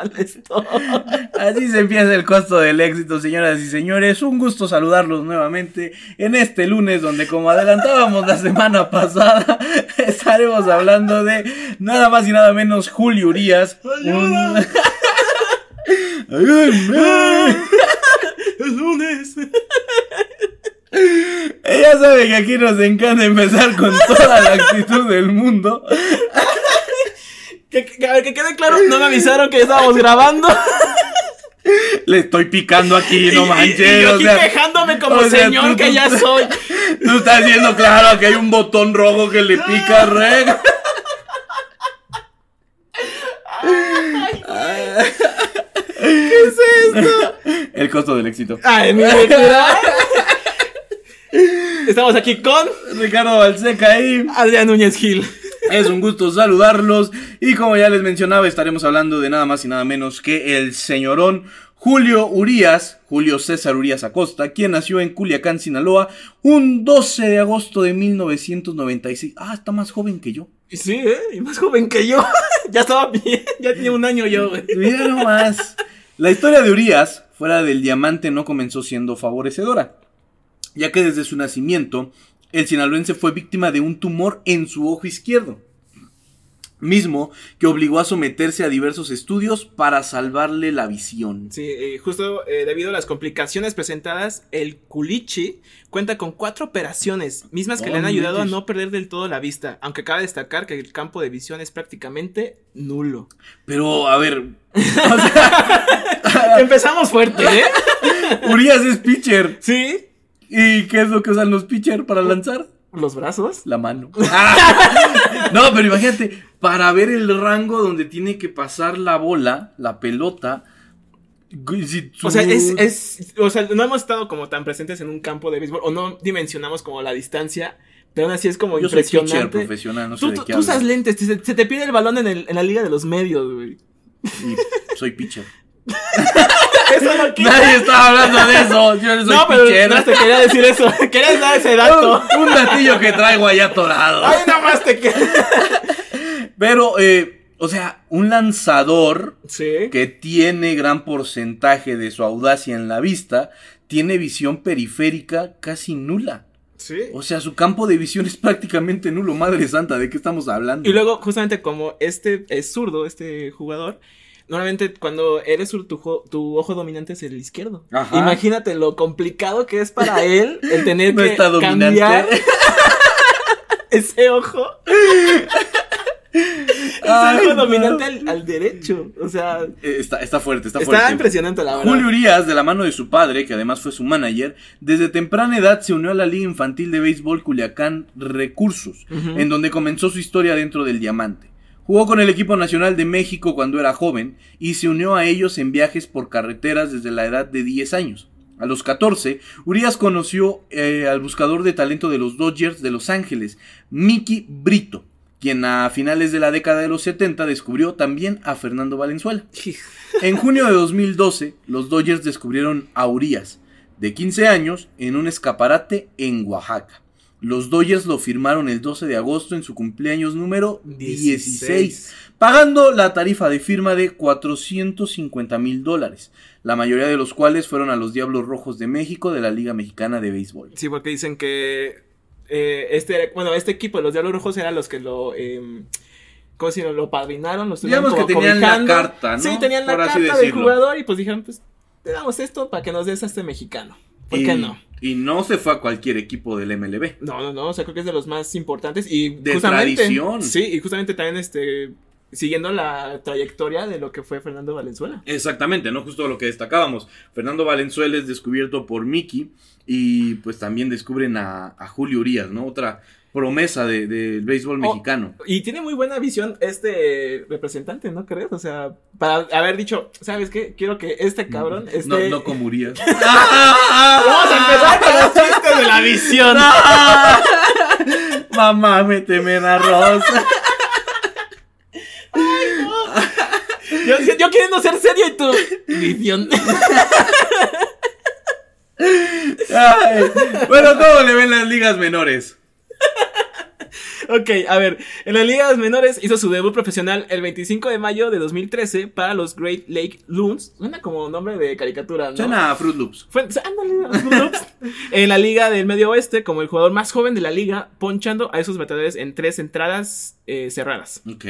mal estoy. Así se empieza el costo del éxito, señoras y señores. Un gusto saludarlos nuevamente en este lunes, donde como adelantábamos la semana pasada, estaremos hablando de nada más y nada menos Julio Urias. un- ¡Ayúdenme! Es lunes. Ya saben que aquí nos encanta empezar con toda la actitud del mundo. Que, que- a ver, que quede claro, no me avisaron que estábamos grabando. Le estoy picando aquí, no y- manches. Y, yo o aquí sea, quejándome como o sea, señor tú- que tú- ya soy. Tú estás viendo claro que hay un botón rojo que le pica reg. ¿Qué es esto? El costo del éxito. Ay, mi. Estamos aquí con Ricardo Balseca y Adrián Núñez Gil. Es un gusto saludarlos. Y como ya les mencionaba, estaremos hablando de nada más y nada menos que el señorón Julio Urias, Julio César Urias Acosta, quien nació en Culiacán, Sinaloa, un 12 de agosto de 1996. Ah, está más joven que yo. Sí, ¿eh? Y más joven que yo. ya estaba bien. Ya tenía un año yo, güey. Mira nomás. La historia de Urias, fuera del diamante, no comenzó siendo favorecedora, ya que desde su nacimiento, el sinaloense fue víctima de un tumor en su ojo izquierdo, mismo que obligó a someterse a diversos estudios para salvarle la visión. Sí, eh, justo eh, debido a las complicaciones presentadas, el culichi cuenta con cuatro operaciones, mismas que le han ayudado a no perder del todo la vista, aunque cabe destacar que el campo de visión es prácticamente nulo. Pero, a ver, o sea, Empezamos fuerte, ¿eh? Urias es pitcher. Sí. ¿Y qué es lo que usan los pitchers para lanzar? Los brazos. La mano. no, pero imagínate, para ver el rango donde tiene que pasar la bola, la pelota. O sea, es, es, o sea, no hemos estado como tan presentes en un campo de béisbol, o no dimensionamos como la distancia, pero aún así es como Yo soy pitcher impresionante. profesional, no sé Tú, de qué tú usas lentes, se, se te pide el balón en, el- en la liga de los medios, güey. Y soy pitcher. Nadie estaba hablando de eso. Yo no soy No, pero pitcher. no te quería decir eso. Quería dar ese dato. un, un datillo que traigo allá atorado. Ay, nada más te queda. Pero, eh, o sea, un lanzador Sí. que tiene gran porcentaje de su audacia en la vista, tiene visión periférica casi nula. Sí. O sea, su campo de visión es prácticamente nulo. Madre santa, ¿de qué estamos hablando? Y luego, justamente como este es zurdo, este jugador, normalmente cuando eres tu, tu ojo dominante es el izquierdo. Ajá. Imagínate lo complicado que es para él el tener no que está cambiar ese ojo. ese Ay, ojo no. dominante al, al derecho. O sea, Eh, Está, está fuerte, está, está fuerte. impresionante la verdad. Julio Urias, de la mano de su padre, que además fue su manager, desde temprana edad se unió a la Liga Infantil de Béisbol Culiacán Recursos, en donde comenzó su historia dentro del diamante. Jugó con el equipo nacional de México cuando era joven y se unió a ellos en viajes por carreteras desde la edad de 10 años. A los 14, Urias conoció eh, al buscador de talento de los Dodgers de Los Ángeles, Mickey Brito, quien a finales de la década de los 70 descubrió también a Fernando Valenzuela. En junio de 2012, los Dodgers descubrieron a Urias, de 15 años, en un escaparate en Oaxaca. Los Dodgers lo firmaron el 12 de agosto en su cumpleaños número 16, pagando la tarifa de firma de 450 mil dólares, la mayoría de los cuales fueron a los Diablos Rojos de México de la Liga Mexicana de Béisbol. Sí, porque dicen que eh, este, bueno, este equipo de los Diablos Rojos eran los que lo, eh, ¿cómo se llama? Lo padrinaron, lo estuvieron Digamos que tenían la carta, ¿no? Sí, tenían la Por carta del jugador y pues dijeron, pues, te damos esto para que nos des a este mexicano. ¿Por y, qué no? Y no se fue a cualquier equipo del MLB. No, no, no, o sea, creo que es de los más importantes y De justamente, tradición. Sí, y justamente también este siguiendo la trayectoria de lo que fue Fernando Valenzuela. Exactamente, ¿no? Justo lo que destacábamos. Fernando Valenzuela es descubierto por Mickey y pues también descubren a, a Julio Urias, ¿no? Otra promesa de- del béisbol Oh, mexicano. Y tiene muy buena visión este representante, ¿no crees? O sea, para haber dicho, ¿sabes qué? Quiero que este cabrón esté... No, no como Urias. Vamos a empezar con los chistes de la visión. Mamá, méteme en arroz. Yo, yo queriendo ser serio y tú. Visión. Ay, Bueno, ¿cómo le ven las ligas menores? Ok, a ver, en las ligas menores hizo su debut profesional el 25 de mayo de 2013 para los Great Lake Loons. Suena como nombre de caricatura, ¿no? Suena a Fruit Loops. Fue, ándale, Fruit Loops. en la liga del medio oeste como el jugador más joven de la liga, ponchando a esos bateadores en tres entradas eh, cerradas. Ok,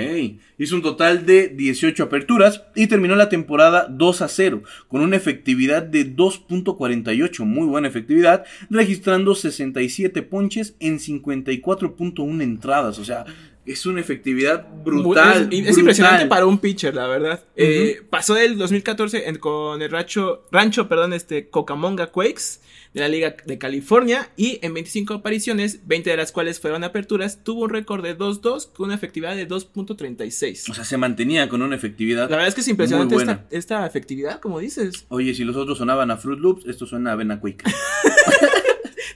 hizo un total de 18 aperturas y terminó la temporada 2 a 0, con una efectividad de 2.48, muy buena efectividad, registrando 67 ponches en 54.1 entradas, o sea, es una efectividad brutal. Es, es impresionante para un pitcher, la verdad. Eh, pasó el 2014 en- con el rancho, rancho perdón, este, Cocamonga Quakes de la Liga de California y en 25 apariciones, 20 de las cuales fueron aperturas, tuvo un récord de 2-2 con una efectividad de 2.36. O sea, se mantenía con una efectividad. La verdad es que es impresionante esta, efectividad, como dices. Oye, si los otros sonaban a Fruit Loops, esto suena a Avena Quick.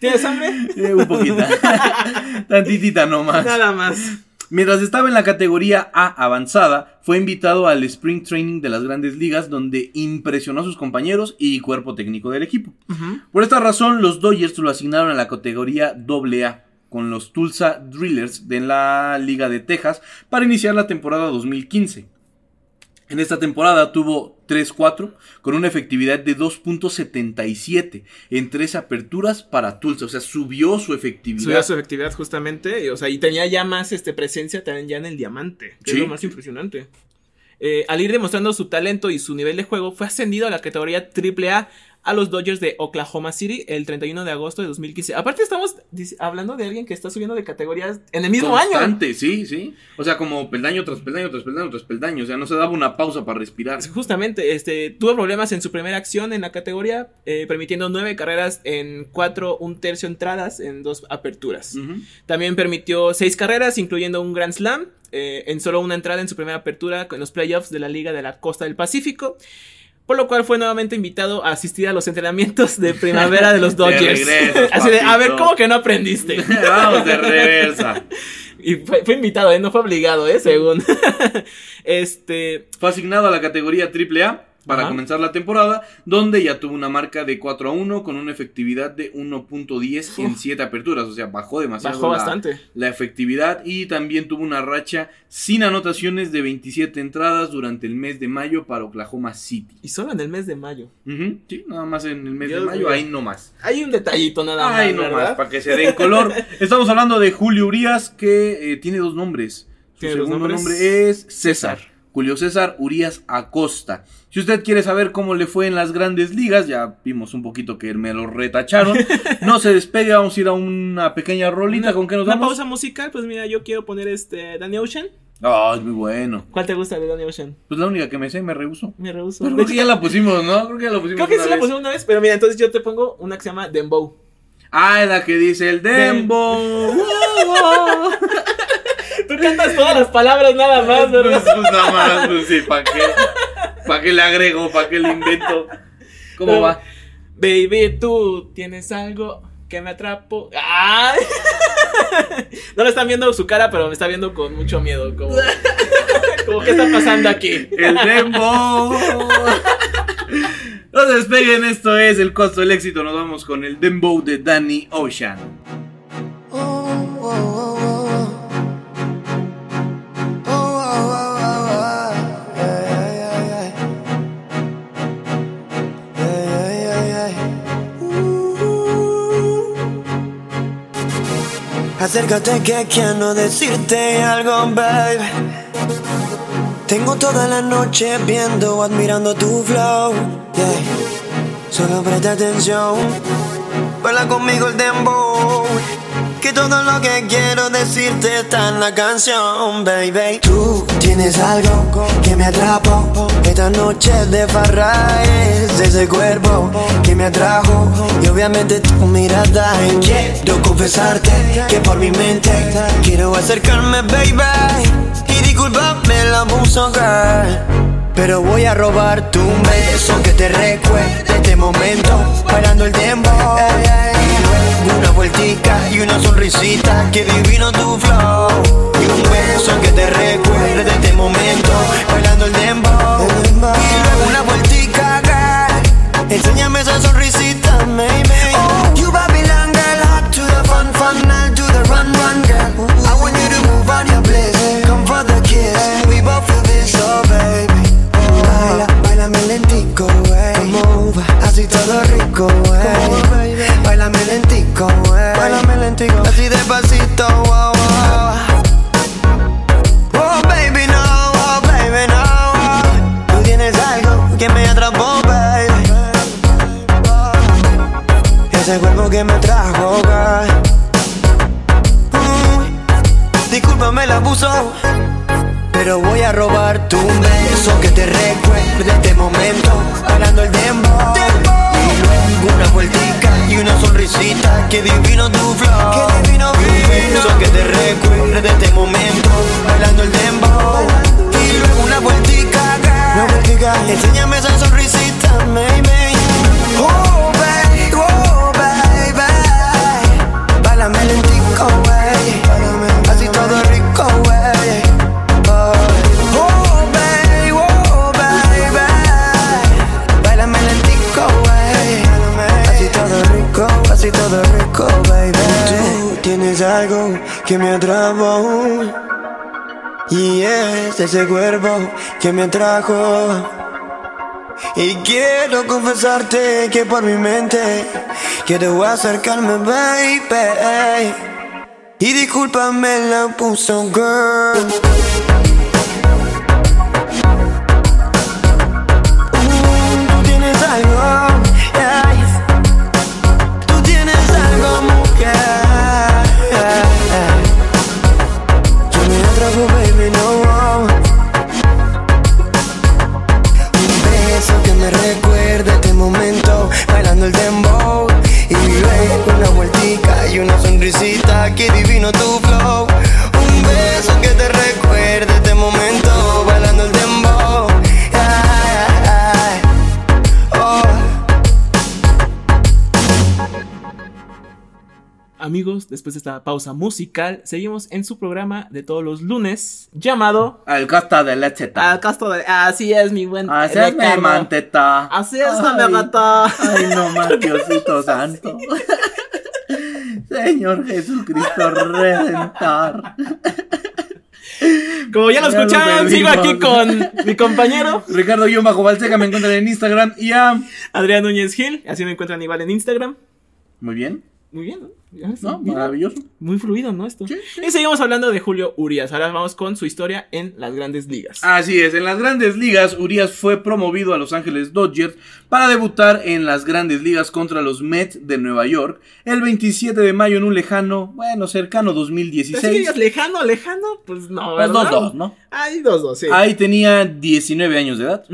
¿Tienes hambre? Eh, un poquito. Tantitita nomás. Nada más. Mientras estaba en la categoría A avanzada, fue invitado al Spring Training de las grandes ligas donde impresionó a sus compañeros y cuerpo técnico del equipo. Por esta razón, los Dodgers lo asignaron a la categoría AA con los Tulsa Drillers de la Liga de Texas para iniciar la temporada 2015. En esta temporada tuvo 3-4 con una efectividad de 2.77 en tres aperturas para Tulsa, o sea, subió su efectividad. Subió su efectividad justamente, y, o sea, y tenía ya más este, presencia también ya en el diamante, que Sí. es lo más impresionante. Eh, al ir demostrando su talento y su nivel de juego, fue ascendido a la categoría AAA a los Dodgers de Oklahoma City el 31 de agosto de 2015. Aparte estamos hablando de alguien que está subiendo de categorías en el mismo año. Constante, sí, sí. O sea, como peldaño tras peldaño, tras peldaño, tras peldaño. O sea, no se daba una pausa para respirar. Justamente, este, tuvo problemas en su primera acción en la categoría, eh, permitiendo nueve carreras en cuatro, un tercio entradas en dos aperturas. También permitió seis carreras, incluyendo un Grand Slam, eh, en solo una entrada en su primera apertura en los playoffs de la Liga de la Costa del Pacífico. Por lo cual fue nuevamente invitado a asistir a los entrenamientos de primavera de los De Dodgers. regreso, Así de, a ver. ¿cómo que no aprendiste? Vamos de reversa. y fue, fue invitado, ¿eh? no fue obligado, ¿eh? Según. este. Fue asignado a la categoría AAA para Ajá. comenzar la temporada, donde ya tuvo una marca de 4 a 1 con una efectividad de 1.10 en Uf. 7 aperturas. O sea, bajó demasiado Bajó la, bastante. la efectividad y también tuvo una racha sin anotaciones de 27 entradas durante el mes de mayo para Oklahoma City. Y solo en el mes de mayo. Sí, nada más en el mes Dios de mayo, mío. ahí nomás. Hay un detallito nada más. Ay, no más, ¿verdad? para que se den color. Estamos hablando de Julio Urias, que eh, tiene dos nombres. Su segundo nombre es César. Julio César Urias Acosta. Si usted quiere saber cómo le fue en las grandes ligas, ya vimos un poquito que me lo retacharon. No se despegue, vamos a ir a una pequeña rolita. ¿Con qué nos Una vamos? pausa musical, pues mira, yo quiero poner este Danny Ocean. Ah, es muy bueno. ¿Cuál te gusta de Danny Ocean? Pues la única que me sé, me rehuso. Me rehuso. Pero creo que ya la pusimos, ¿no? Creo que ya la pusimos. creo que una sí la pusimos una vez, pero mira, entonces yo te pongo una que se llama Dembow. Ah, es la que dice el Dembo. Tú cantas todas las palabras nada más, Pues, ¿verdad? pues nada más, pues sí, ¿para qué? ¿Para qué le agrego? ¿Para qué le invento? ¿Cómo Pero- va? Baby, tú tienes algo que me atrapo. ¡Ay! No le están viendo su cara, pero me está viendo con mucho miedo. Como, como ¿qué está pasando aquí? El Dembo. No se despeguen, esto es el costo del éxito. Nos vamos con el Dembow de Danny Ocean. Acércate que quiero decirte algo, baby. Tengo toda la noche viendo, admirando tu flow. Yeah. Solo presta atención. Baila conmigo el dembow. Que todo lo que quiero decirte está en la canción, baby. Tú tienes algo que me atrapó. Esta noche de farra es ese cuerpo que me atrajo. Y obviamente tu mirada. Quiero confesarte que por mi mente quiero acercarme, baby. Y disculpame abuso, girl. Pero voy a robar tu beso que te recuerde este momento Bailando el tiempo una vueltica y una sonrisita Que divino tu flow un que te recuerde de este momento Bailando el dembow. Y luego una vueltica acá Enséñame esa sonrisita, baby. Oh. You Babylon girl, hot to the fun fun I'll do the run run girl. I want you to move on your bliss. Come for the kiss, we both feel this, oh baby. Oh. Baila, bailame lentico, wey Come así todo rico, eh. wey Bailame lentico, wey Bailame lentico, así despacito, wow, wow. Que me trajo, baby. Mm, Discúlpame el abuso. Pero voy a robar tu beso que te recuerde este momento. Parando el Y luego una vueltica y una sonrisita Que divino tu flow Que divino, beso que te recuerde de este momento. Bailando el tiempo Y luego una vueltica, Una vueltica. Enséñame esa sonrisita, baby que me atrapó Y es ese cuerpo que me atrajo y quiero confesarte que por mi mente quiero acercarme, baby. Y discúlpame la puso girl. Amigos, después de esta pausa musical, seguimos en su programa de todos los lunes llamado Al costa de leche. Al casto de... Así es, mi buen Así es mi manteta. Así es, mi gata. Ay, no más, Diosito santo. Señor Jesucristo Redentor. Como ya lo escucharon, sigo aquí con mi compañero Ricardo Guión Bajo Balseca me encuentran en Instagram y a. Adrián Núñez Gil. Así me encuentran igual en Instagram. Muy bien, Muy bien, ¿no? Ya, sí, ¿no? mira. Maravilloso. Muy fluido, ¿no? Esto. Sí, sí. Y seguimos hablando de Julio Urias. Ahora vamos con su historia en las grandes ligas. Así es, en las grandes ligas, Urias fue promovido a Los Ángeles Dodgers para debutar en las grandes ligas contra los Mets de Nueva York el 27 de mayo en un lejano, bueno, cercano Así que 2016. digas lejano, lejano, pues no, Pues ¿verdad? dos, dos, ¿no? Hay dos, dos, sí. Ahí tenía 19 años de edad,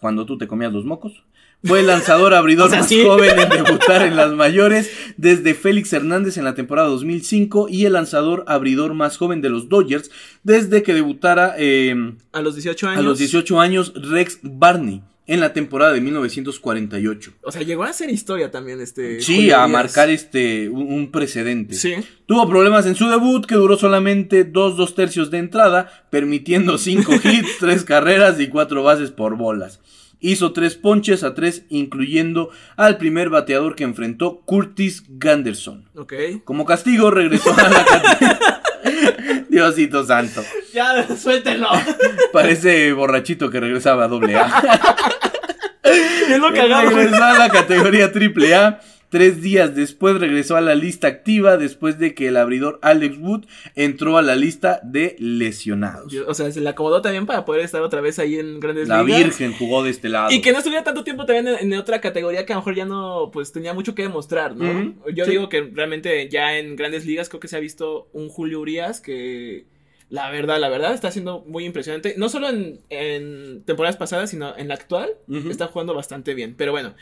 cuando tú te comías los mocos. Fue el lanzador abridor O sea, más sí. joven en debutar en las mayores desde Félix Hernández en la temporada 2005 y el lanzador abridor más joven de los Dodgers desde que debutara eh, A los 18 años. a los 18 años Rex Barney en la temporada de 1948. O sea, llegó a hacer historia también este. Sí, Julio a marcar este un, un precedente. Sí. Tuvo problemas en su debut que duró solamente dos dos tercios de entrada, permitiendo cinco hits, tres carreras y cuatro bases por bolas. Hizo tres ponches a tres, incluyendo al primer bateador que enfrentó, Curtis Ganderson. Ok. Como castigo regresó a la categoría. Diosito santo. Ya, suéltenlo. Parece borrachito que regresaba a doble A. es lo güey. Regresó a la categoría triple A. Tres días después regresó a la lista activa después de que el abridor Alex Wood entró a la lista de lesionados. O sea, se le acomodó también para poder estar otra vez ahí en grandes La ligas. Virgen jugó de este lado. Y que no estuviera tanto tiempo también en, en otra categoría que a lo mejor ya no, pues tenía mucho que demostrar, ¿no? Yo sí. digo que realmente ya en grandes ligas creo que se ha visto un Julio Urias que la verdad, la verdad está siendo muy impresionante. No solo en, en temporadas pasadas, sino en la actual. Está jugando bastante bien. Pero bueno,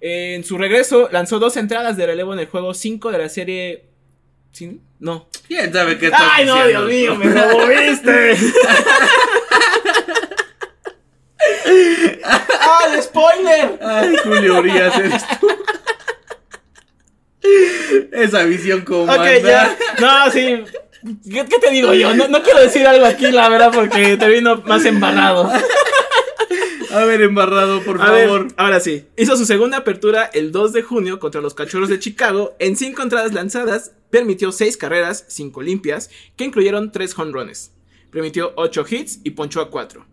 eh, en su regreso lanzó dos entradas de relevo en el juego 5 de la serie... ¿Sí? No. ¿Quién sabe qué estás ¡Ay, no? Dios mío! ¡Me lo moviste! ¡Ah, spoiler! Ay, Julio Urias, eres tú. Esa visión como Ok, ya. No, sí. ¿Qué, qué te digo yo? No, no quiero decir algo aquí, la verdad, porque te vino más embarrado. A ver, embarrado, por A ver, favor. ahora sí. Hizo su segunda apertura el 2 de junio contra los Cachorros de Chicago. En cinco entradas lanzadas, permitió seis carreras, cinco limpias, que incluyeron tres jonrones. Permitió ocho hits y ponchó a cuatro.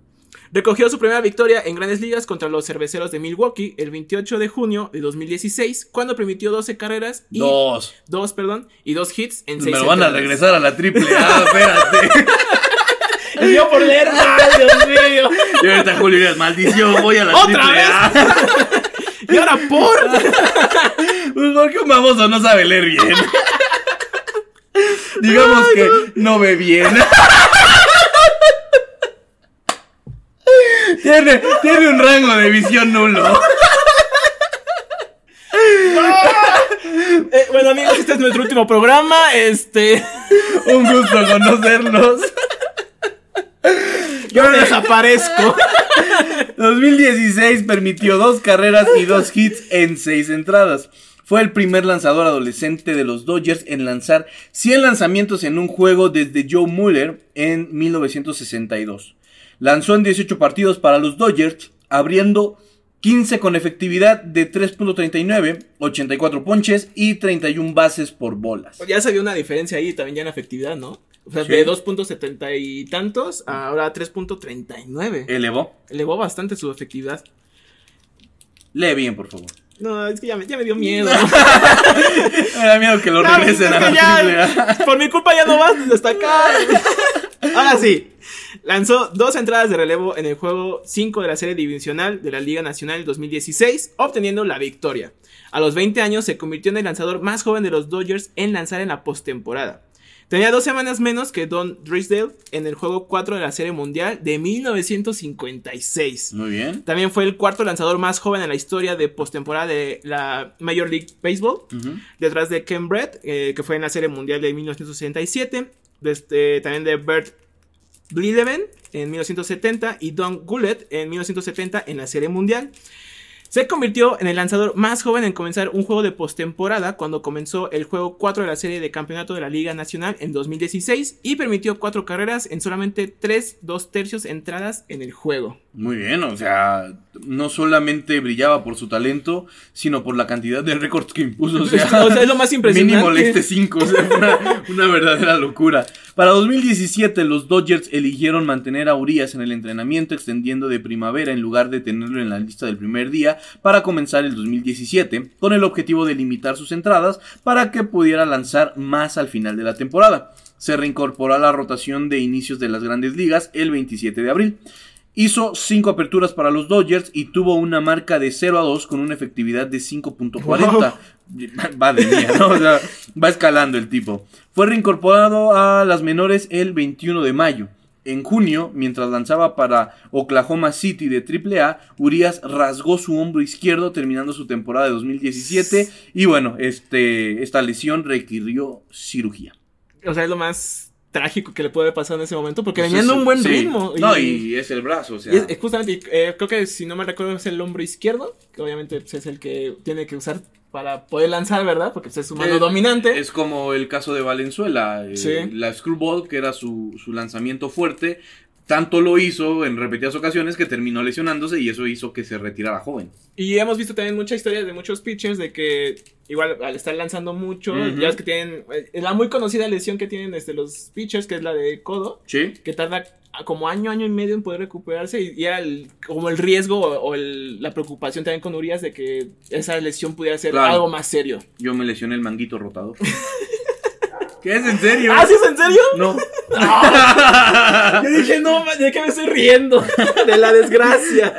Recogió su primera victoria en grandes ligas contra los cerveceros de Milwaukee el 28 de junio de 2016, cuando permitió 12 carreras y Dos. dos, perdón, y dos hits en Me seis lo van a regresar a la triple A, espérate. Y yo por leer mal, Dios mío. Y ahorita Julio maldición, voy a la ¿Otra triple A. Y ahora por. Pues porque un baboso no sabe leer bien. Digamos que no ve bien. tiene, tiene un rango de visión nulo. Eh, bueno, amigos, este es nuestro último programa. Este. Un gusto conocerlos. Yo desaparezco. 2016 permitió dos carreras y dos hits en seis entradas. Fue el primer lanzador adolescente de los Dodgers en lanzar 100 lanzamientos en un juego desde Joe Mueller en 1962. Lanzó en 18 partidos para los Dodgers, abriendo 15 con efectividad de 3.39, 84 ponches y 31 bases por bolas. Ya se vio una diferencia ahí también ya en efectividad, ¿no? O sea, Sí. de 2.70 y tantos a ahora 3.39. Elevó. Elevó bastante su efectividad. Lee bien, por favor. No, es que ya me, ya me dio miedo. Me da miedo que lo regresen a la ya. Por mi culpa ya no vas a destacar. Ahora sí. Lanzó dos entradas de relevo en el juego 5 de la serie divisional de la Liga Nacional 2016, obteniendo la victoria. A los 20 años se convirtió en el lanzador más joven de los Dodgers en lanzar en la postemporada. Tenía dos semanas menos que Don Drisdale en el juego 4 de la Serie Mundial de 1956. Muy bien. También fue el cuarto lanzador más joven en la historia de postemporada de la Major League Baseball detrás de Ken Brett, eh, que fue en la Serie Mundial de 1967, desde, también de Bert Blideven en 1970 y Don Goulet en 1970 en la Serie Mundial. Se convirtió en el lanzador más joven en comenzar un juego de postemporada cuando comenzó el juego 4 de la serie de campeonato de la Liga Nacional en 2016 y permitió cuatro carreras en solamente 3 2 tercios entradas en el juego. Muy bien, o sea, no solamente brillaba por su talento, sino por la cantidad de récords que impuso. O sea, O sea, es lo más impresionante. Mínimo leíste 5, o sea, una, una verdadera locura. Para 2017, los Dodgers eligieron mantener a Urias en el entrenamiento, extendiendo de primavera en lugar de tenerlo en la lista del primer día para comenzar el 2017, con el objetivo de limitar sus entradas para que pudiera lanzar más al final de la temporada. Se reincorporó a la rotación de inicios de las grandes ligas el 27 de abril. Hizo 5 aperturas para los Dodgers y tuvo una marca de 0 a 2 con una efectividad de 5.40. Madre mía, ¿no? O sea, va escalando el tipo. Fue reincorporado a las menores el 21 de mayo. En junio, mientras lanzaba para Oklahoma City de AAA, Urias rasgó su hombro izquierdo terminando su temporada de 2017 y bueno, este, esta lesión requirió cirugía. O sea, es lo más trágico que le puede pasar en ese momento porque Pues en un buen sí. ritmo. No, y es el brazo, o sea. y es- es justamente, eh, creo que si no me recuerdo es el hombro izquierdo, que obviamente pues, es el que tiene que usar para poder lanzar, ¿verdad? Porque pues, es su mano Eh, dominante. Es como el caso de Valenzuela, eh, Sí. la Screwball, que era su, su lanzamiento fuerte, tanto lo hizo en repetidas ocasiones que terminó lesionándose y eso hizo que se retirara joven. Y hemos visto también muchas historias de muchos pitchers de que igual al estar lanzando mucho, ya es que tienen eh, la muy conocida lesión que tienen este, los pitchers, que es la de codo, Sí. que tarda como año, año y medio en poder recuperarse y, y era el- como el riesgo o, el- la preocupación también con Urias de que esa lesión pudiera ser Claro. algo más serio. Yo me lesioné el manguito rotador. ¿Qué es en serio? ¿Ah, sí es en serio? No. Yo dije, no, ¿de qué me estoy riendo? De la desgracia.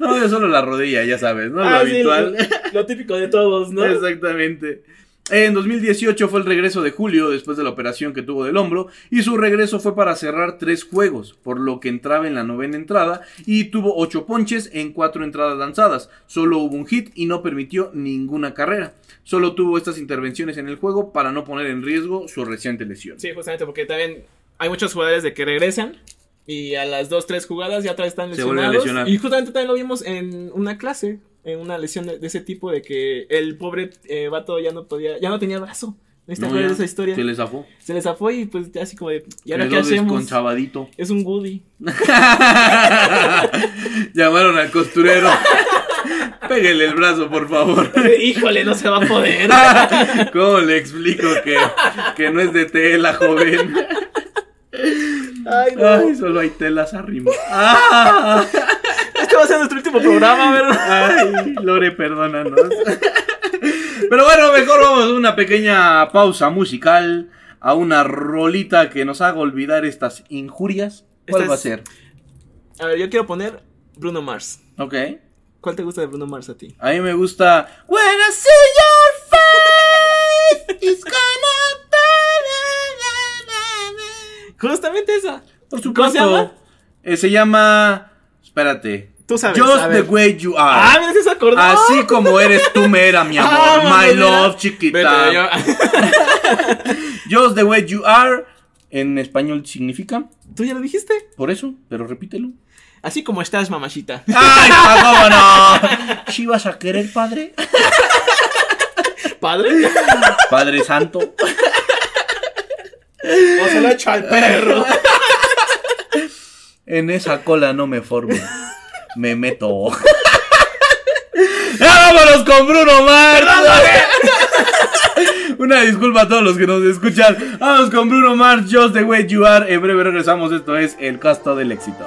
No, yo solo la rodilla, ya sabes, ¿no? Lo Ah, sí, habitual. lo, lo típico de todos, ¿no? Exactamente. En 2018 fue el regreso de Julio después de la operación que tuvo del hombro y su regreso fue para cerrar tres juegos, por lo que entraba en la novena entrada y tuvo ocho ponches en cuatro entradas lanzadas. Solo hubo un hit y no permitió ninguna carrera. Solo tuvo estas intervenciones en el juego para no poner en riesgo su reciente lesión. Sí, justamente porque también hay muchos jugadores de que regresan y a las dos, tres jugadas ya están Se a lesionados. lesionar. Y justamente también lo vimos en una clase, en una lesión de, de ese tipo, de que el pobre eh, vato ya no podía, ya no tenía brazo. ¿No te No, esa historia? Se le zafó. Se les zafó y pues ya así como de, ¿y ahora qué hacemos? Es un Woody. Llamaron al costurero. Pégale el brazo, por favor. Híjole, no se va a poder. ¿Cómo le explico que, que no es de tela, joven? Ay, no. Ay, solo hay telas arriba. ¡Ah! Este va a ser nuestro último programa, ¿verdad? Ay, Lore, perdónanos. Pero bueno, mejor vamos a una pequeña pausa musical. A una rolita que nos haga olvidar estas injurias. ¿Cuál Esta va a es- ser? A ver, yo quiero poner Bruno Mars. Ok. ¿Cuál te gusta de Bruno Mars a ti? A mí me gusta. When I see your face, it's gonna. Justamente esa. Por ¿Cómo supuesto. se llama? Eh, se llama. Espérate. Tú sabes, Just a the ver. way you Ah, are. mira, se acordó. Así como eres tú, mera, mi amor. Ah, My mira. love, Vete, chiquita. yo- Just the way you are. En español significa. ¿Tú ya lo dijiste? Por eso, pero repítelo. Así como estás, mamachita. ¡Ay, cómo no! ¿Sí vas a querer, padre? ¿Padre? Padre santo. O se lo echo al perro. En esa cola no me formo. Me meto. ¡Ya vámonos con Bruno Mars! Una disculpa a todos los que nos escuchan. Vamos con Bruno Mars, Just the Way You Are. En breve regresamos. Esto es El Casto del Éxito.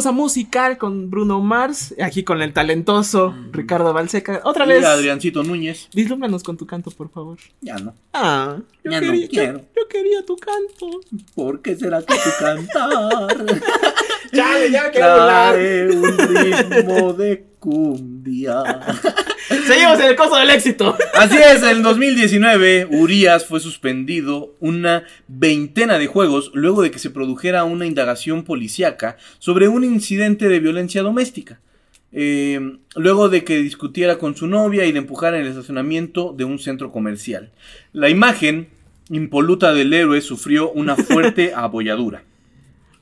Pausa musical con Bruno Mars, aquí con el talentoso Ricardo Balseca. Otra vez, Y Adriancito Núñez. vislúmbranos con tu canto, por favor. Ya no. Ah, yo, Ya no quería, yo- quiero. yo quería tu canto. ¿Por qué será que tu cantar Chale, ya me quiero trae un ritmo de cumbia? Seguimos en el coso del éxito. Así es, en 2019 Urias fue suspendido una veintena de juegos luego de que se produjera una indagación policíaca sobre un incidente de violencia doméstica. Eh, luego de que discutiera con su novia y le empujara en el estacionamiento de un centro comercial. La imagen impoluta del héroe sufrió una fuerte abolladura.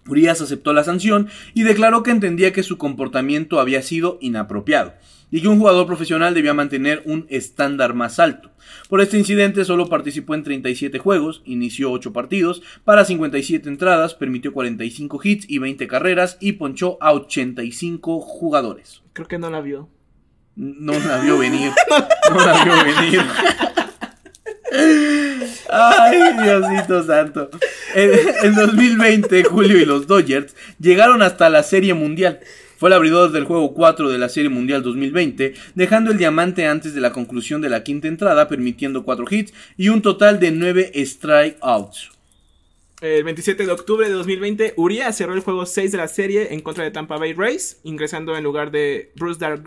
Urias aceptó la sanción y declaró que entendía que su comportamiento había sido inapropiado y que un jugador profesional debía mantener un estándar más alto. Por este incidente solo participó en 37 juegos, inició 8 partidos, para 57 entradas, permitió 45 hits y 20 carreras y ponchó a 85 jugadores. Creo que no la vio. No la vio venir. No la vio venir. Ay, Diosito santo. En, en 2020, Julio y los Dodgers llegaron hasta la Serie Mundial. Fue el abridor del juego 4 de la Serie Mundial 2020, dejando el diamante antes de la conclusión de la quinta entrada, permitiendo 4 hits y un total de 9 strikeouts. El 27 de octubre de 2020, Urias cerró el juego 6 de la serie en contra de Tampa Bay Rays, ingresando en lugar de Bruce Dark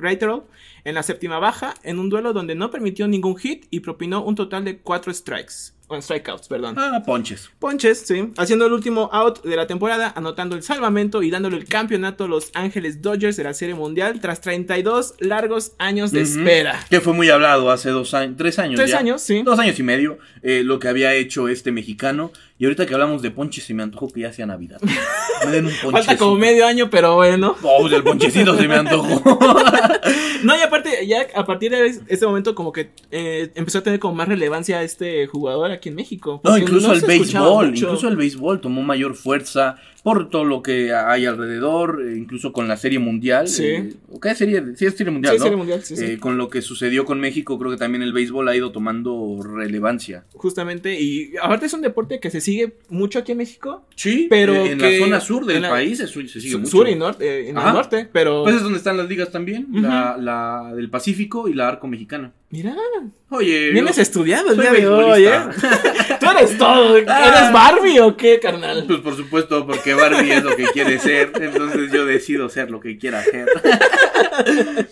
en la séptima baja, en un duelo donde no permitió ningún hit y propinó un total de 4 strikes. O strikeouts, perdón. Ah, ponches. Ponches, sí. Haciendo el último out de la temporada, anotando el salvamento y dándole el campeonato a los Ángeles Dodgers de la Serie Mundial tras 32 largos años de espera. Que fue muy hablado hace dos años, tres años. Tres ya. años, sí. Dos años y medio, eh, lo que había hecho este mexicano. Y ahorita que hablamos de ponches, se me antojó que ya sea Navidad. Me den un ponche. Falta como medio año, pero bueno. Oh, del ponchecito se me antojó. No, y aparte, ya a partir de este momento, como que eh, empezó a tener como más relevancia este jugador aquí en México. No, incluso el se escuchaba béisbol, incluso el béisbol tomó mayor fuerza por todo lo que hay alrededor, eh, incluso con la serie mundial. Sí. eh, ¿o ¿Qué serie? Sí, es serie mundial, Sí, ¿no? Serie Mundial, sí, sí. Eh, con lo que sucedió con México, creo que también el béisbol ha ido tomando relevancia. Justamente, y aparte es un deporte que se sigue mucho aquí en México. Sí, Pero en que- la zona sur del la- país se, se sigue Sur, mucho. sur y norte, eh, en Ajá. el norte, pero... Pues es donde están las ligas también, la, la del Pacífico y la Arco Mexicana. Mira, Oye, vienes yo- estudiado el día de hoy, ¿eh? Tú eres todo. Ah. ¿Eres Barbie o qué, carnal? Pues por supuesto, porque Barbie es lo que quiere ser, entonces yo decido ser lo que quiera ser.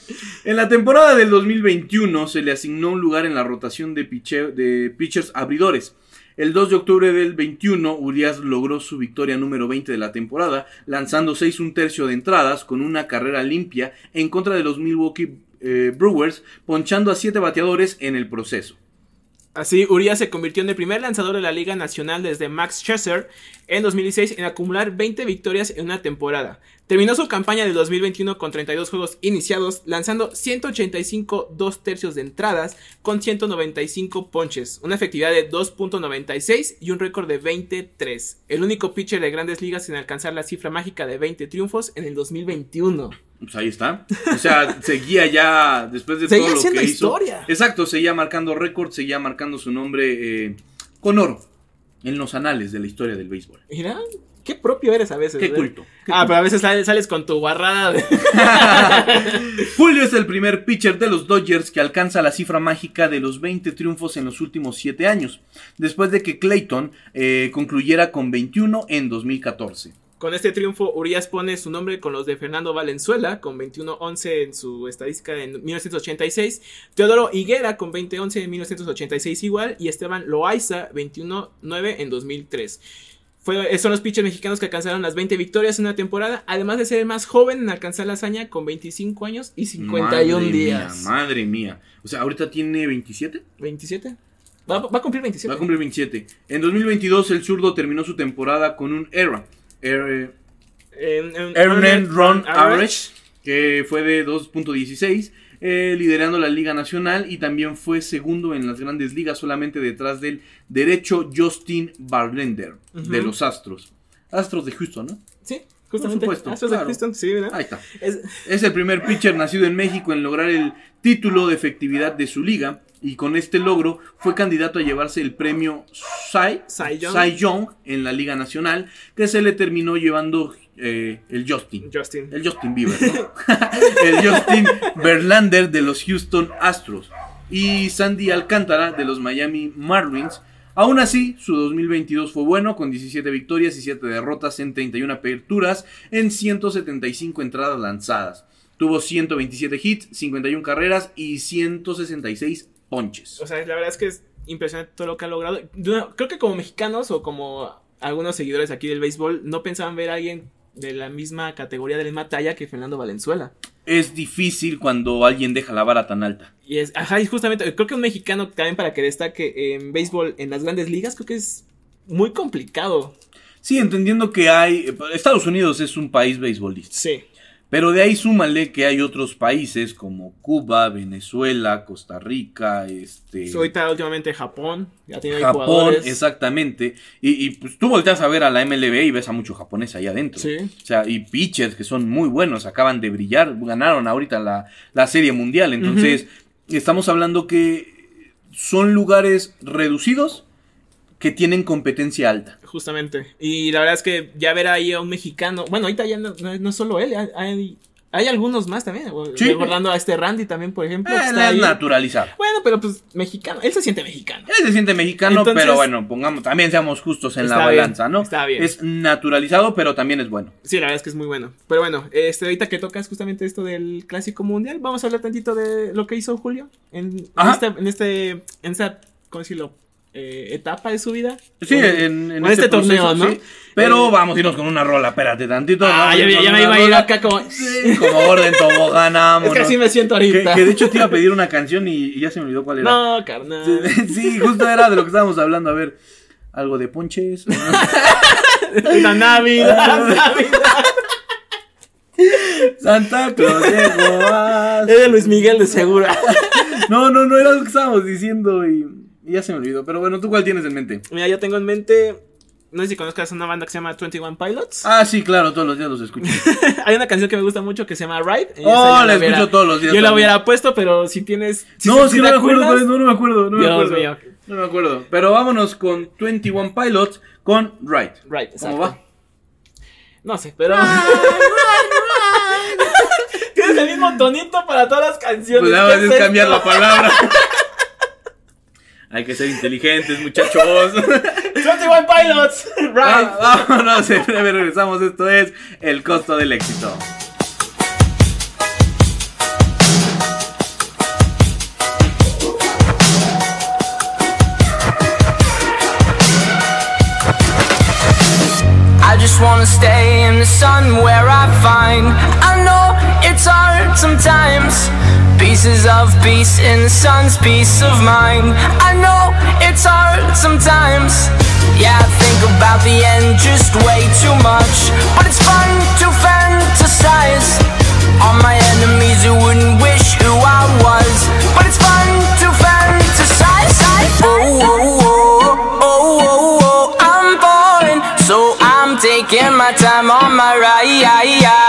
en la temporada del 2021 se le asignó un lugar en la rotación de, de pitchers abridores. El 2 de octubre del 21, Urias logró su victoria número 20 de la temporada, lanzando 6 un tercio de entradas con una carrera limpia en contra de los Milwaukee eh, Brewers, ponchando a 7 bateadores en el proceso. Así, Urias se convirtió en el primer lanzador de la Liga Nacional desde Max Scherzer en 2016 en acumular 20 victorias en una temporada. Terminó su campaña del 2021 con 32 juegos iniciados, lanzando 185 dos tercios de entradas con 195 ponches, una efectividad de 2.96 y un récord de 23. El único pitcher de grandes ligas en alcanzar la cifra mágica de 20 triunfos en el 2021. Pues ahí está. O sea, seguía ya después de Seguía todo lo que hizo. historia. Exacto, seguía marcando récords, seguía marcando su nombre eh, con oro en los anales de la historia del béisbol. Mira, qué propio eres a veces. Qué ¿eh? culto. qué Ah, culto. pero a veces sales, sales con tu barrada de... Julio es el primer pitcher de los Dodgers que alcanza la cifra mágica de los 20 triunfos en los últimos 7 años, después de que Clayton eh, concluyera con 21 en 2014. Con este triunfo, Urias pone su nombre con los de Fernando Valenzuela, con 21-11 en su estadística en 1986, Teodoro Higuera con 20-11 en 1986 igual, y Esteban Loaiza 21-9 en 2003. Fue, son los pitchers mexicanos que alcanzaron las 20 victorias en una temporada, además de ser el más joven en alcanzar la hazaña con 25 años y 51 Madre días. Mía, madre mía. O sea, ahorita tiene 27. ¿27? Va, va a cumplir 27. Va a cumplir 27. En 2022 el zurdo terminó su temporada con un ERA. En- en- Earned Run Average. Average, que fue de 2.16, eh, liderando la Liga Nacional y también fue segundo en las grandes ligas, solamente detrás del derecho Justin Barlender de los Astros. Astros de Houston, ¿no? Sí, justamente. supuesto, Astros de. Houston, sí. Ahí está. Es- Es el primer pitcher nacido en México en lograr el título de efectividad de su liga y con este logro fue candidato a llevarse el premio Cy, Cy Young. Cy Young en la Liga Nacional que se le terminó llevando eh, el Justin. Justin. El Justin Bieber, ¿no? el Justin Verlander de los Houston Astros. Y Sandy Alcántara de los Miami Marlins. Aún así, su 2022 fue bueno, con 17 victorias y 7 derrotas en 31 aperturas en 175 entradas lanzadas. Tuvo 127 hits, 51 carreras y 166 ponches. O sea, la verdad es que es impresionante todo lo que ha logrado. Creo que como mexicanos o como algunos seguidores aquí del béisbol no pensaban ver a alguien de la misma categoría, de la misma talla que Fernando Valenzuela. Es difícil cuando alguien deja la vara tan alta. Y es, ajá, y justamente, creo que un mexicano también para que destaque en béisbol en las grandes ligas, creo que es muy complicado. Sí, entendiendo que hay... Estados Unidos es un país beisbolista. Sí. Pero de ahí súmale que hay otros países como Cuba, Venezuela, Costa Rica, este... Ahorita últimamente Japón, ya tiene Japón, jugadores. exactamente. Y, y, pues tú volteas a ver a la MLB y ves a mucho japonés ahí adentro. Sí. O sea, y pitchers que son muy buenos, acaban de brillar, ganaron ahorita la, la Serie Mundial. Entonces, estamos hablando que son lugares reducidos que tienen competencia alta. Justamente. Y la verdad es que ya ver ahí a un mexicano. Bueno, ahorita ya no, no, no es solo él, hay, hay algunos más también. Sí. Recordando a este Randy también, por ejemplo. Eh, está es ahí. naturalizado. Bueno, pero pues mexicano. Él se siente mexicano. Él se siente mexicano, Entonces- pero bueno, pongamos, también seamos justos en la bien, balanza, ¿no? está bien. Es naturalizado, pero también es bueno. Sí, la verdad es que es muy bueno. Pero bueno, este, ahorita que tocas justamente esto del clásico mundial, vamos a hablar tantito de lo que hizo Julio en, en este, en este, en esta, ¿cómo decirlo? Eh, etapa de su vida. Sí, en, en o este, proceso, torneo, ¿no? sí. Pero Eh, vamos a irnos con una rola, espérate tantito. Ah, ya, me una iba a ir acá como. Sí, como Gordon Tobogán, Es que así me siento ahorita. que de hecho te iba a pedir una canción y, y ya se me olvidó cuál era. No, carnal. Sí, sí, justo era de lo que estábamos hablando. A ver, algo de ponches. La Navidad, Navidad. Santa Claus Es de Luis Miguel de seguro. No, no, no era lo que estábamos diciendo y ya se me olvidó. Pero bueno, ¿tú cuál tienes en mente? Mira, yo tengo en mente. No sé si conozcas una banda que se llama 21 Pilots. Ah, sí, claro, todos los días los escucho. Hay una canción que me gusta mucho que se llama Ride. Oh, la escucho todos los días Yo la hubiera puesto, pero si tienes. si- no, si no me acuerdo, acuerdas- no, no me acuerdo, no me acuerdo. mío. No me acuerdo. Pero vámonos con 21 Pilots con Right. Right, exacto. ¿Cómo va? No sé, pero. Tienes el mismo tonito para todas las canciones. Pues nada ¿qué más es cambiar la palabra. Hay que ser inteligentes, muchachos. 21 Pilots. Right. Ah, vámonos, en breve regresamos. Esto es El costo del éxito. I just wanna stay in the sun where I find I know it's hard sometimes Pieces of peace in the sun's peace of mind. I know it's hard sometimes. Yeah, I think about the end just way too much. But it's fun to fantasize. All my enemies who wouldn't wish who I was. But it's fun to fantasize. Oh, oh, oh, oh, oh, oh, I'm falling So I'm taking my time on my ride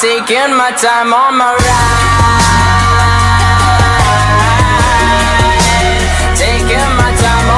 Taking my time on my ride. Taking my time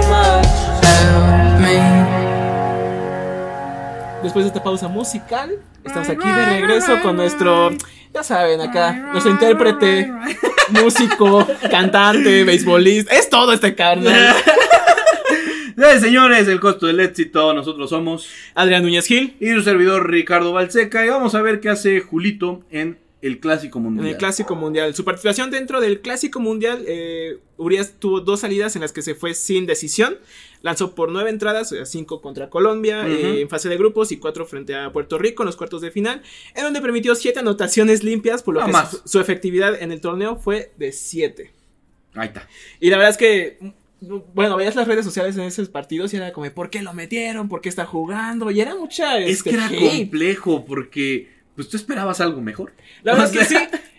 Después de esta pausa musical, estamos aquí de regreso con nuestro, ya saben, acá, nuestro intérprete, músico, cantante, beisbolista, es todo este carnal. Eh, señores, el costo del éxito, nosotros somos Adrián Núñez Gil. y su servidor Ricardo Balseca y vamos a ver qué hace Julito en el Clásico En Mundial. el Clásico Mundial. Su participación dentro del Clásico Mundial, eh, Urias tuvo dos salidas en las que se fue sin decisión. Lanzó por nueve entradas, eh, cinco contra Colombia eh, en fase de grupos y cuatro frente a Puerto Rico en los cuartos de final, en donde permitió siete anotaciones limpias, por lo No que más. su, su efectividad en el torneo fue de siete. Ahí está. Y la verdad es que, mm, bueno, veías las redes sociales en esos partidos y era como, ¿por qué lo metieron? ¿Por qué está jugando? Y era mucha... Es este, que era hate. complejo porque pues tú esperabas algo mejor. La verdad es que sí.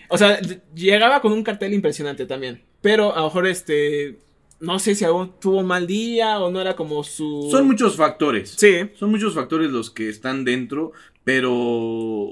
O sea, llegaba con un cartel impresionante también. Pero a lo mejor este. No sé si aún tuvo un mal día o no era como su. Son muchos factores. Sí. Son muchos factores los que están dentro, pero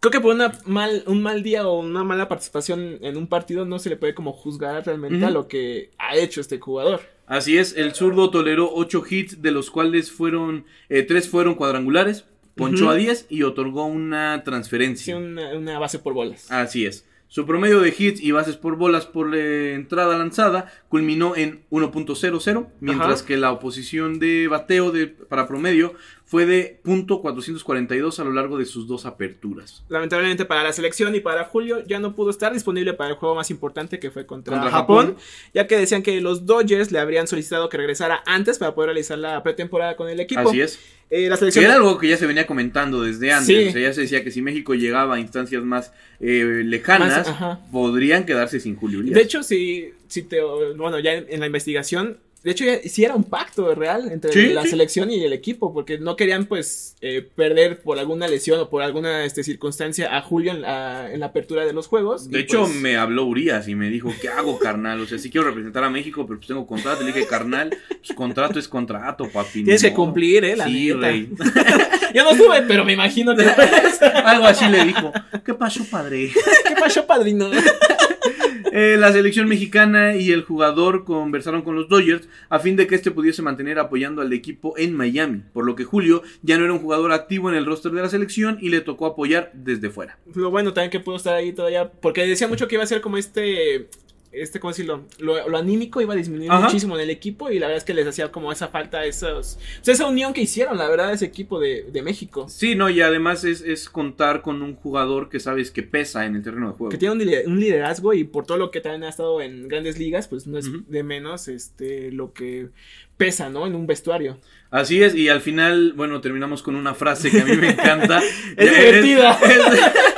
Creo que por una mal, un mal día o una mala participación en un partido no se le puede como juzgar realmente a lo que ha hecho este jugador. Así es, el zurdo toleró 8 hits, de los cuales fueron, eh, 3 fueron cuadrangulares, ponchó a 10 y otorgó una Sí, transferencia. una, una base por bolas. Así es. Su promedio de hits y bases por bolas por eh, entrada lanzada culminó en 1.00, mientras Ajá. que la oposición de bateo de, para promedio fue de .442 a lo largo de sus dos aperturas. Lamentablemente para la selección y para Julio ya no pudo estar disponible para el juego más importante que fue contra, Contra Japón, Japón. ya que decían que los Dodgers le habrían solicitado que regresara antes para poder realizar la pretemporada con el equipo. Así es. Eh, la Que selección era algo que ya se venía comentando desde antes. Sí. O sea, ya se decía que si México llegaba a instancias más eh, lejanas, Más, podrían quedarse sin Julio Urias. De hecho, si, si te, bueno, ya en, en la investigación, de hecho, sí era un pacto real entre Sí, la selección y el equipo, porque no querían, pues, eh, perder por alguna lesión o por alguna este, circunstancia a Julio en la, en la apertura de los juegos. De hecho, pues, me habló Urias y me dijo, ¿qué hago, carnal? O sea, sí quiero representar a México, pero pues tengo contrato. Le dije, carnal, pues contrato es contrato, papi. Tienes que modo". cumplir, eh, la Sí, neta. rey. Yo no estuve, pero me imagino que. Algo así le dijo. ¿Qué pasó, padre? ¿Qué pasó, padrino? Eh, la selección mexicana y el jugador conversaron con los Dodgers a fin de que este pudiese mantener apoyando al equipo en Miami, por lo que Julio ya no era un jugador activo en el roster de la selección y le tocó apoyar desde fuera. Lo bueno también que pudo estar ahí todavía, porque decía mucho que iba a ser como este, este, ¿cómo decirlo? Lo, lo anímico iba a disminuir Ajá. muchísimo en el equipo y la verdad es que les hacía como esa falta, esos, o sea, esa unión que hicieron, la verdad, ese equipo de, de México. Sí, no, y además es, es contar con un jugador que sabes que pesa en el terreno de juego. Que tiene un, un liderazgo y por todo lo que también ha estado en grandes ligas, pues no es de menos este lo que pesa, ¿no? En un vestuario. Así es, y al final, bueno, terminamos con una frase que a mí me encanta. Es divertida. es-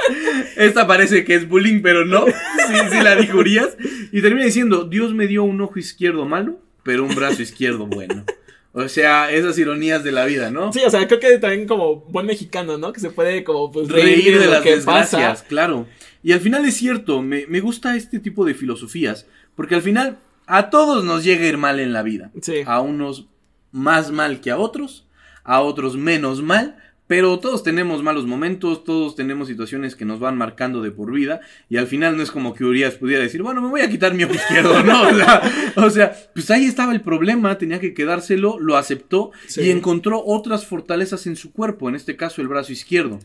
esta parece que es bullying, pero no. Sí, sí la dijo Urias. Y termina diciendo, Dios me dio un ojo izquierdo malo, pero un brazo izquierdo bueno. O sea, esas ironías de la vida, ¿no? Sí, o sea, creo que también como buen mexicano, ¿no? Que se puede como pues Reír de lo las que desgracias, pasa. claro. Y al final es cierto, me, me gusta este tipo de filosofías, porque al final a todos nos llega a ir mal en la vida. Sí. A unos más mal que a otros, a otros menos mal, pero todos tenemos malos momentos, todos tenemos situaciones que nos van marcando de por vida, y al final no es como que Urias pudiera decir, bueno, me voy a quitar mi ojo izquierdo, ¿no? O sea, o sea, pues ahí estaba el problema, tenía que quedárselo, lo aceptó Sí. y encontró otras fortalezas en su cuerpo, en este caso el brazo izquierdo.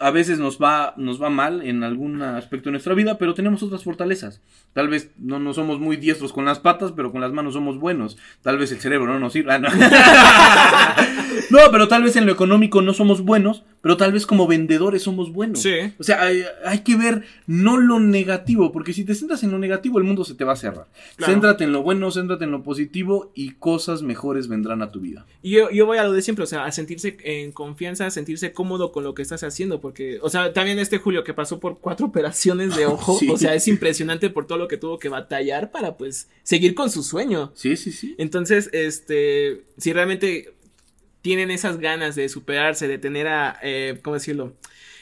A veces nos va, nos va mal en algún aspecto de nuestra vida, pero tenemos otras fortalezas. Tal vez no, no somos muy diestros con las patas, pero con las manos somos buenos. Tal vez el cerebro no nos sirva. No. No, pero tal vez en lo económico no somos buenos, pero tal vez como vendedores somos buenos. Sí. O sea, hay, hay que ver no lo negativo, porque si te centras en lo negativo, el mundo se te va a cerrar. Claro. Céntrate en lo bueno, céntrate en lo positivo y cosas mejores vendrán a tu vida. Y yo, yo voy a lo de siempre, o sea, a sentirse en confianza, a sentirse cómodo con lo que estás haciendo, porque, o sea, también este Julio que pasó por cuatro operaciones de ojo, Sí. o sea, es impresionante por todo lo que tuvo que batallar para, pues, seguir con su sueño. Sí, sí, sí. Entonces, este, si realmente tienen esas ganas de superarse, de tener a, eh, ¿cómo decirlo?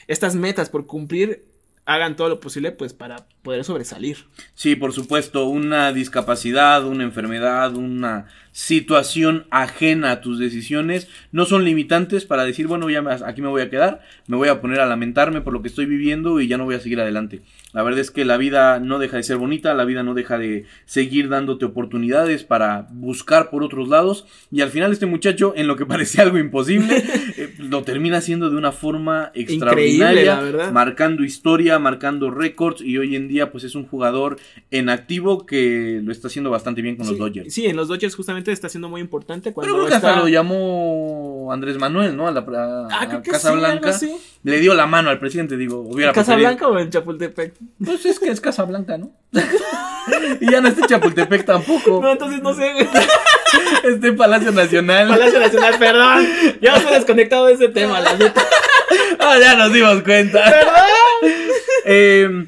Estas metas por cumplir, hagan todo lo posible, pues, para poder sobresalir. Sí, por supuesto, una discapacidad, una enfermedad, una situación ajena a tus decisiones no son limitantes para decir, bueno, ya aquí me voy a quedar, me voy a poner a lamentarme por lo que estoy viviendo y ya no voy a seguir adelante. La verdad es que la vida no deja de ser bonita, la vida no deja de seguir dándote oportunidades para buscar por otros lados y al final este muchacho, en lo que parecía algo imposible, eh, lo termina haciendo de una forma extraordinaria, la marcando historia, marcando récords y hoy en día pues es un jugador en activo que lo está haciendo bastante bien con los Dodgers. Sí, en los Dodgers justamente está siendo muy importante cuando Pero creo que hasta lo llamó Andrés Manuel, ¿no? A la a- Ah, a Casa sí, Blanca. Le dio la mano al presidente, digo, hubiera ¿En Casa Blanca o en Chapultepec? Pues es que es Casa Blanca, ¿no? y ya no está Chapultepec tampoco. No, entonces no sé. Está en Palacio Nacional. Palacio Nacional, perdón. Ya estoy desconectado de ese tema, la neta. Ah, ya nos dimos cuenta. Eh,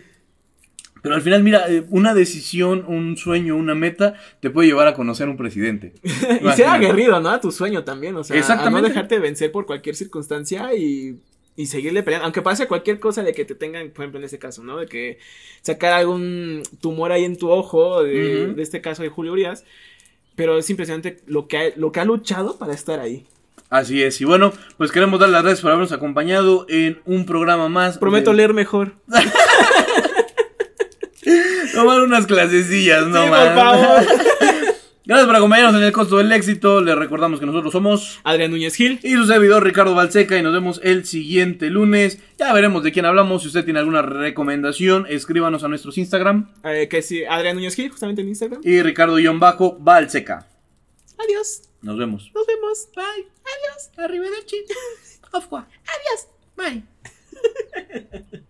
pero al final, mira, eh, una decisión, un sueño, una meta, te puede llevar a conocer un presidente. Y ser aguerrido, ¿no? A tu sueño también, o sea, a no Exactamente. dejarte vencer por cualquier circunstancia y, y seguirle peleando. Aunque pase cualquier cosa de que te tengan, por ejemplo, en este caso, ¿no? De que sacar algún tumor ahí en tu ojo, de, este caso de Julio Urias. Pero es impresionante lo que, ha, lo que ha luchado para estar ahí. Así es. Y bueno, pues queremos dar las gracias por habernos acompañado en un programa más. Prometo de- leer mejor. Tomar unas clasecillas, no sí, más. por favor. Gracias por acompañarnos en el costo del éxito. Les recordamos que nosotros somos. Adrián Núñez Gil. Y su servidor Ricardo Balseca y nos vemos el siguiente lunes. Ya veremos de quién hablamos. Si usted tiene alguna recomendación, escríbanos a nuestros Instagram. eh, que sí, Adrián Núñez Gil, justamente en Instagram. Y Ricardo-Balseca. Adiós. Nos vemos. Nos vemos. Bye. Adiós. Arrivederci. Au revoir. Adiós. Bye.